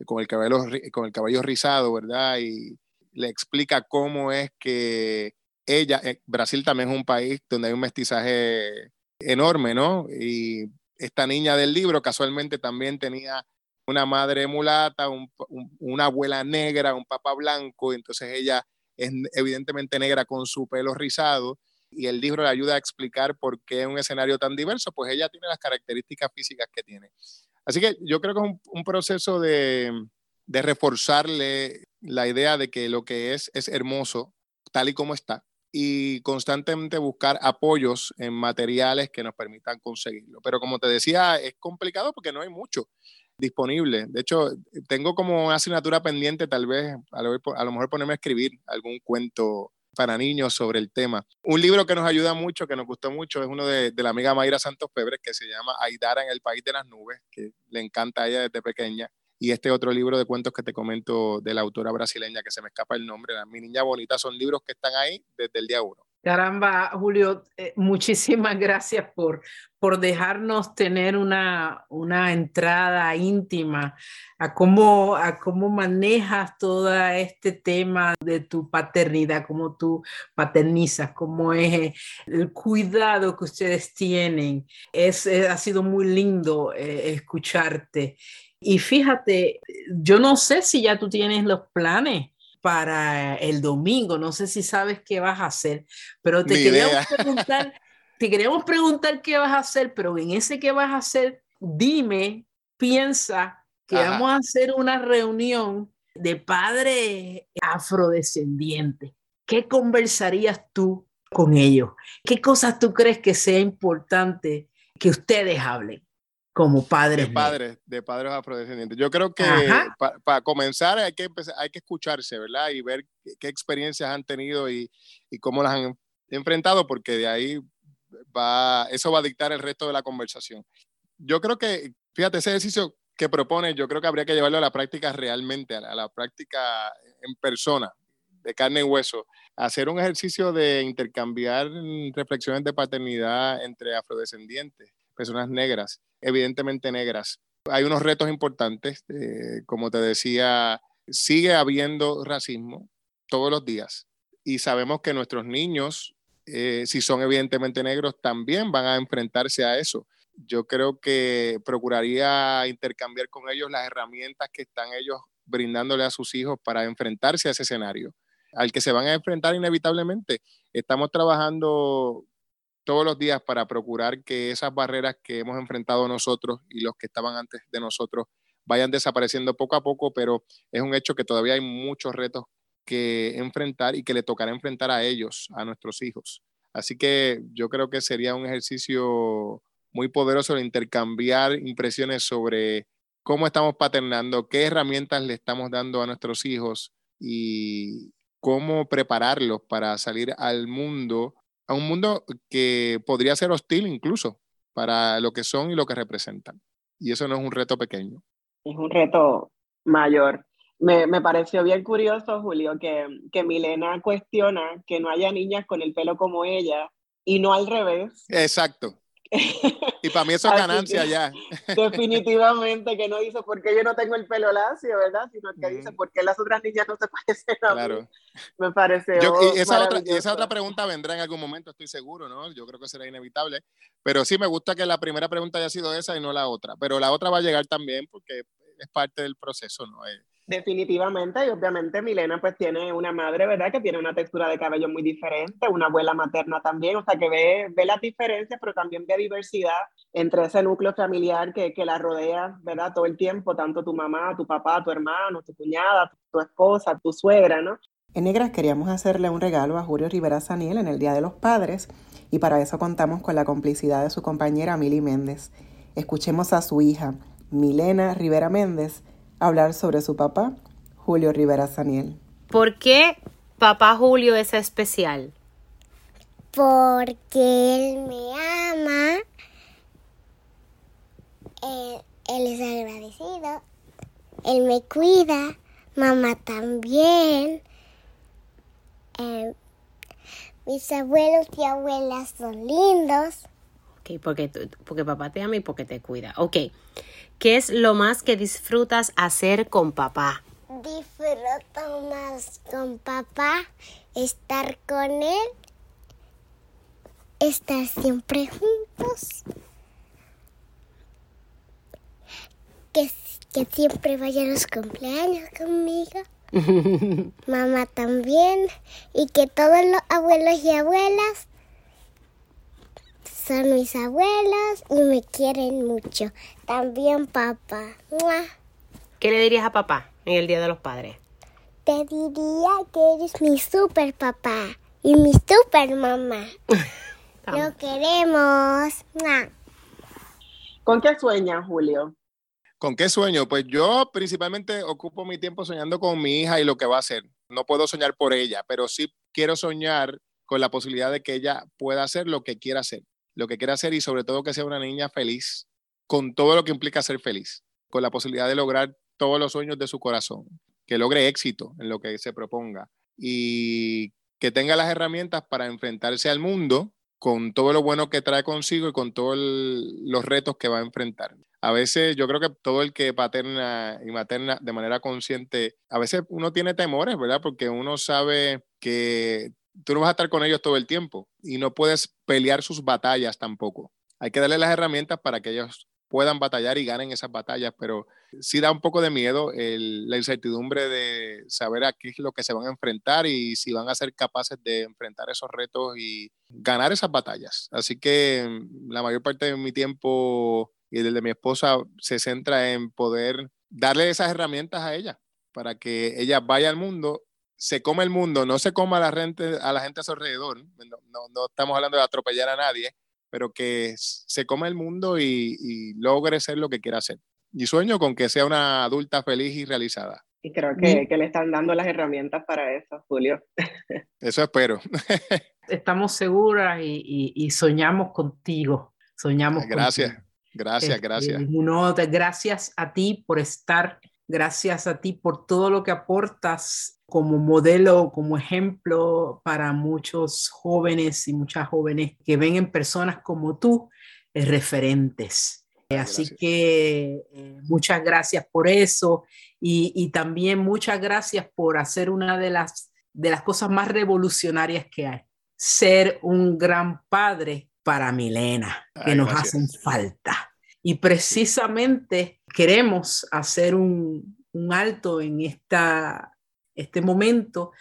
S3: con el cabello, con el cabello rizado, ¿verdad? Y le explica cómo es que ella, eh, Brasil también es un país donde hay un mestizaje enorme, ¿no? Y esta niña del libro casualmente también tenía una madre mulata, una abuela negra, un papá blanco, entonces ella es evidentemente negra con su pelo rizado y el libro le ayuda a explicar por qué es un escenario tan diverso, pues ella tiene las características físicas que tiene. Así que yo creo que es un, proceso de, de, reforzarle la idea de que lo que es es hermoso tal y como está y constantemente buscar apoyos en materiales que nos permitan conseguirlo. Pero como te decía, es complicado porque no hay mucho disponible. De hecho, tengo como una asignatura pendiente, tal vez, a lo, mejor ponerme a escribir algún cuento para niños sobre el tema. Un libro que nos ayuda mucho, que nos gustó mucho, es uno de, la amiga Mayra Santos Febres, que se llama Aidara en el País de las Nubes, que le encanta a ella desde pequeña. Y este otro libro de cuentos que te comento de la autora brasileña, que se me escapa el nombre, Mi Niña Bonita, son libros que están ahí desde el día uno.
S4: Caramba, Julio, eh, muchísimas [LAUGHS] gracias por, por dejarnos tener una, una entrada íntima a cómo, a cómo manejas todo este tema de tu paternidad, cómo tú paternizas, cómo es el cuidado que ustedes tienen. Es, eh, ha sido muy lindo eh, escucharte. Y fíjate, yo no sé si ya tú tienes los planes para el domingo. No sé si sabes qué vas a hacer, pero te queríamos preguntar, [LAUGHS] te queríamos preguntar qué vas a hacer, pero en ese qué vas a hacer, dime, piensa que vamos a hacer una reunión de padres afrodescendientes. ¿Qué conversarías tú con ellos? ¿Qué cosas tú crees que sea importante que ustedes hablen? Como padres.
S3: De padres, de padres afrodescendientes. Yo creo que para comenzar hay que, empezar, hay que escucharse, ¿verdad? Y ver qué, experiencias han tenido y, y, cómo las han enfrentado, porque de ahí va, eso va a dictar el resto de la conversación. Yo creo que, fíjate, ese ejercicio que propone, yo creo que habría que llevarlo a la práctica realmente, a la, a la práctica en persona, de carne y hueso, hacer un ejercicio de intercambiar reflexiones de paternidad entre afrodescendientes, personas negras evidentemente negras. Hay unos retos importantes, eh, como te decía, sigue habiendo racismo todos los días y sabemos que nuestros niños, eh, si son evidentemente negros, también van a enfrentarse a eso. Yo creo que procuraría intercambiar con ellos las herramientas que están ellos brindándole a sus hijos para enfrentarse a ese escenario, al que se van a enfrentar inevitablemente. Estamos trabajando todos los días para procurar que esas barreras que hemos enfrentado nosotros y los que estaban antes de nosotros vayan desapareciendo poco a poco, pero es un hecho que todavía hay muchos retos que enfrentar y que le tocará enfrentar a ellos, a nuestros hijos. Así que yo creo que sería un ejercicio muy poderoso de intercambiar impresiones sobre cómo estamos paternando, qué herramientas le estamos dando a nuestros hijos y cómo prepararlos para salir al mundo, a un mundo que podría ser hostil incluso para lo que son y lo que representan. Y eso no es un reto pequeño.
S2: Es un reto mayor. Me, me pareció bien curioso, Julio, que, que Milena cuestiona que no haya niñas con el pelo como ella y no al revés.
S3: Exacto. Y para mí eso es ganancia ya. [LAUGHS]
S2: Definitivamente que no dice por qué yo no tengo el pelo lacio, ¿verdad? Sino que dice por qué las otras niñas no se [LAUGHS] parecen a claro. mí. Me parece.
S3: y esa otra, esa otra pregunta vendrá en algún momento, estoy seguro, ¿no? Yo creo que será inevitable. Pero sí me gusta que la primera pregunta haya sido esa y no la otra. Pero la otra va a llegar también porque es parte del proceso, ¿no? Eh,
S2: Definitivamente, y obviamente Milena pues tiene una madre, ¿verdad? Que tiene una textura de cabello muy diferente, una abuela materna también, o sea que ve, ve las diferencias, pero también ve diversidad entre ese núcleo familiar que, que la rodea, ¿verdad? Todo el tiempo, tanto tu mamá, tu papá, tu hermano, tu cuñada, tu, esposa, tu suegra, ¿no?
S1: En Negras queríamos hacerle un regalo a Julio Rivera Saniel en el Día de los Padres y para eso contamos con la complicidad de su compañera Mili Méndez. Escuchemos a su hija, Milena Rivera Méndez, hablar sobre su papá, Julio Rivera Saniel.
S5: ¿Por qué papá Julio es especial?
S6: Porque él me ama, él, es agradecido, él me cuida, mamá también. Eh, mis abuelos y abuelas son lindos.
S5: Ok, porque, porque papá te ama y porque te cuida. Ok. ¿Qué es lo más que disfrutas hacer con papá?
S6: Disfruto más con papá, estar con él, estar siempre juntos, que, que siempre vaya a los cumpleaños conmigo. [LAUGHS] Mamá también y que todos los abuelos y abuelas son mis abuelos y me quieren mucho. También papá.
S5: ¿Qué le dirías a papá en el Día de los Padres?
S6: Te diría que eres mi super papá y mi super mamá. [LAUGHS] Lo queremos.
S2: ¿Con qué sueñas, Julio?
S3: ¿Con qué sueño? Pues yo principalmente ocupo mi tiempo soñando con mi hija y lo que va a hacer. No puedo soñar por ella, pero sí quiero soñar con la posibilidad de que ella pueda hacer lo que quiera hacer lo que quiere hacer y sobre todo que sea una niña feliz, con todo lo que implica ser feliz, con la posibilidad de lograr todos los sueños de su corazón, que logre éxito en lo que se proponga y que tenga las herramientas para enfrentarse al mundo con todo lo bueno que trae consigo y con todos los retos que va a enfrentar. A veces yo creo que todo el que paterna y materna de manera consciente, a veces uno tiene temores, ¿verdad? Porque uno sabe que tú no vas a estar con ellos todo el tiempo y no puedes pelear sus batallas tampoco. Hay que darle las herramientas para que ellos puedan batallar y ganen esas batallas, pero sí da un poco de miedo la incertidumbre de saber a qué es lo que se van a enfrentar y si van a ser capaces de enfrentar esos retos y ganar esas batallas. Así que mm, la mayor parte de mi tiempo y el de mi esposa se centra en poder darle esas herramientas a ella para que ella vaya al mundo se come el mundo, no se coma a la gente a, la gente a su alrededor, no, estamos hablando de atropellar a nadie, pero que se come el mundo y, logre ser lo que quiera hacer. Y sueño con que sea una adulta feliz y realizada.
S2: Y creo que, le están dando las herramientas para eso, Julio.
S3: Eso espero. [LAUGHS]
S4: Estamos seguras y, soñamos contigo. Soñamos
S3: gracias, gracias, este, gracias.
S4: gracias a ti por estar Gracias a ti por todo lo que aportas como modelo, como ejemplo para muchos jóvenes y muchas jóvenes que ven en personas como tú eh, referentes. Así que eh, muchas gracias por eso y, también muchas gracias por hacer una de las, de las cosas más revolucionarias que hay, ser un gran padre para Milena, que nos hacen falta. Y precisamente queremos hacer un, alto en esta, este momento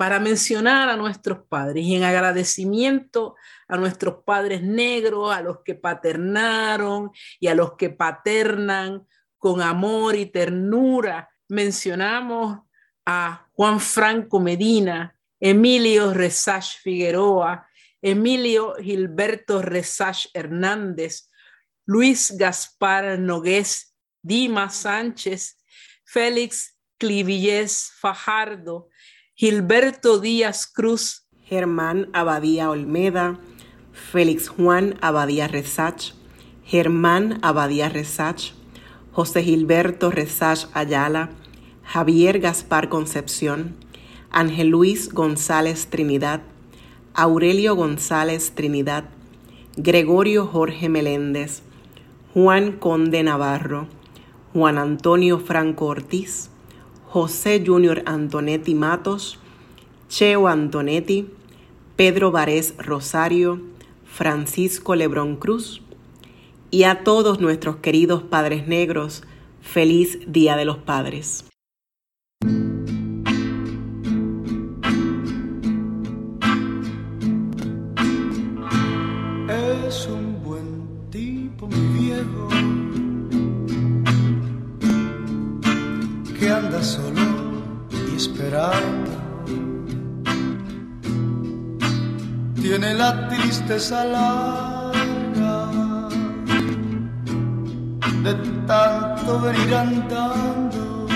S4: para mencionar a nuestros padres y en agradecimiento a nuestros padres negros, a los que paternaron y a los que paternan con amor y ternura. Mencionamos a Juan Franco Medina, Emilio Resach Figueroa, Emilio Gilberto Resach Hernández, Luis Gaspar Nogués, Dima Sánchez, Félix Clivillés Fajardo, Gilberto Díaz Cruz,
S1: Germán Abadía Olmeda, Félix Juan Abadía Resach, Germán Abadía Resach, José Gilberto Resach Ayala, Javier Gaspar Concepción, Ángel Luis González Trinidad, Aurelio González Trinidad, Gregorio Jorge Meléndez, Juan Conde Navarro, Juan Antonio Franco Ortiz, José Junior Antonetti Matos, Cheo Antonetti, Pedro Varés Rosario, Francisco Lebrón Cruz y a todos nuestros queridos Padres Negros, feliz Día de los Padres.
S7: Tiene la tristeza larga de tanto venir andando.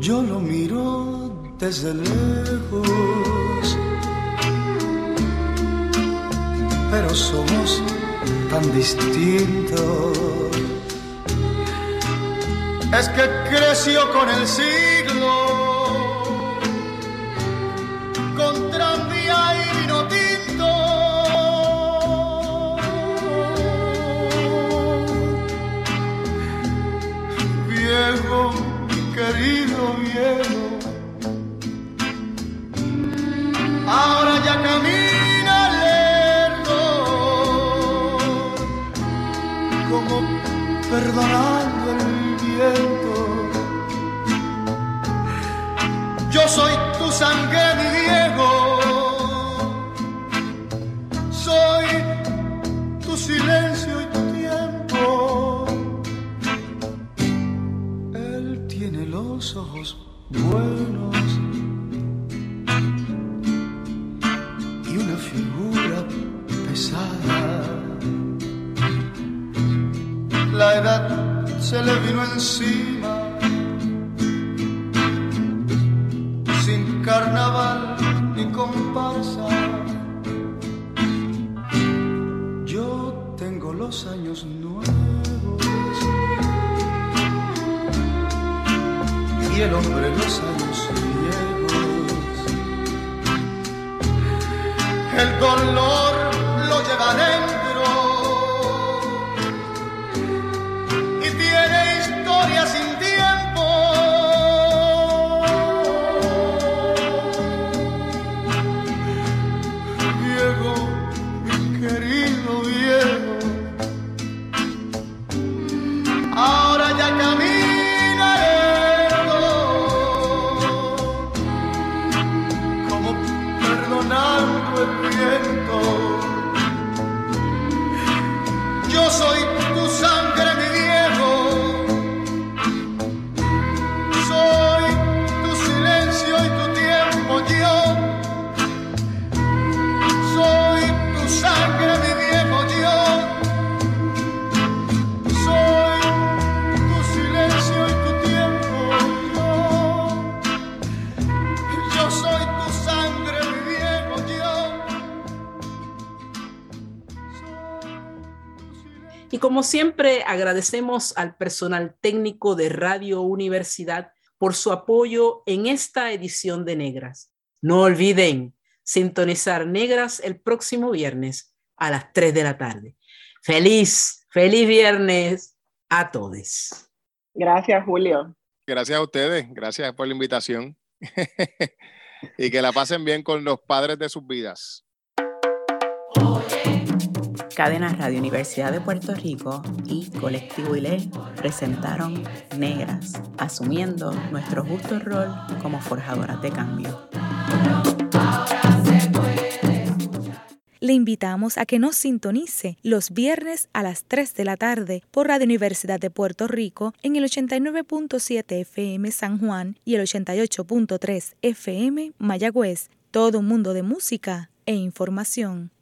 S7: Yo lo miro desde lejos, pero somos tan distintos es que creció con el siglo, con tranvía y vino tinto. Viejo, querido viejo, ahora ya camina lento, como perdonando tu sangre, Viejo,
S4: siempre, agradecemos al personal técnico de Radio Universidad por su apoyo en esta edición de Negras. No olviden sintonizar Negras el próximo viernes a las 3 de la tarde. Feliz, feliz viernes a todos.
S2: Gracias, Julio.
S3: Gracias a ustedes, gracias por la invitación. [LAUGHS] y que la pasen bien con los padres de sus vidas.
S8: Cadena Radio Universidad de Puerto Rico y Colectivo ILE presentaron Negras, asumiendo nuestro justo rol como forjadoras de cambio.
S9: Le invitamos a que nos sintonice los viernes a las 3 de la tarde por Radio Universidad de Puerto Rico en el 89.7 FM San Juan y el 88.3 FM Mayagüez. Todo un mundo de música e información.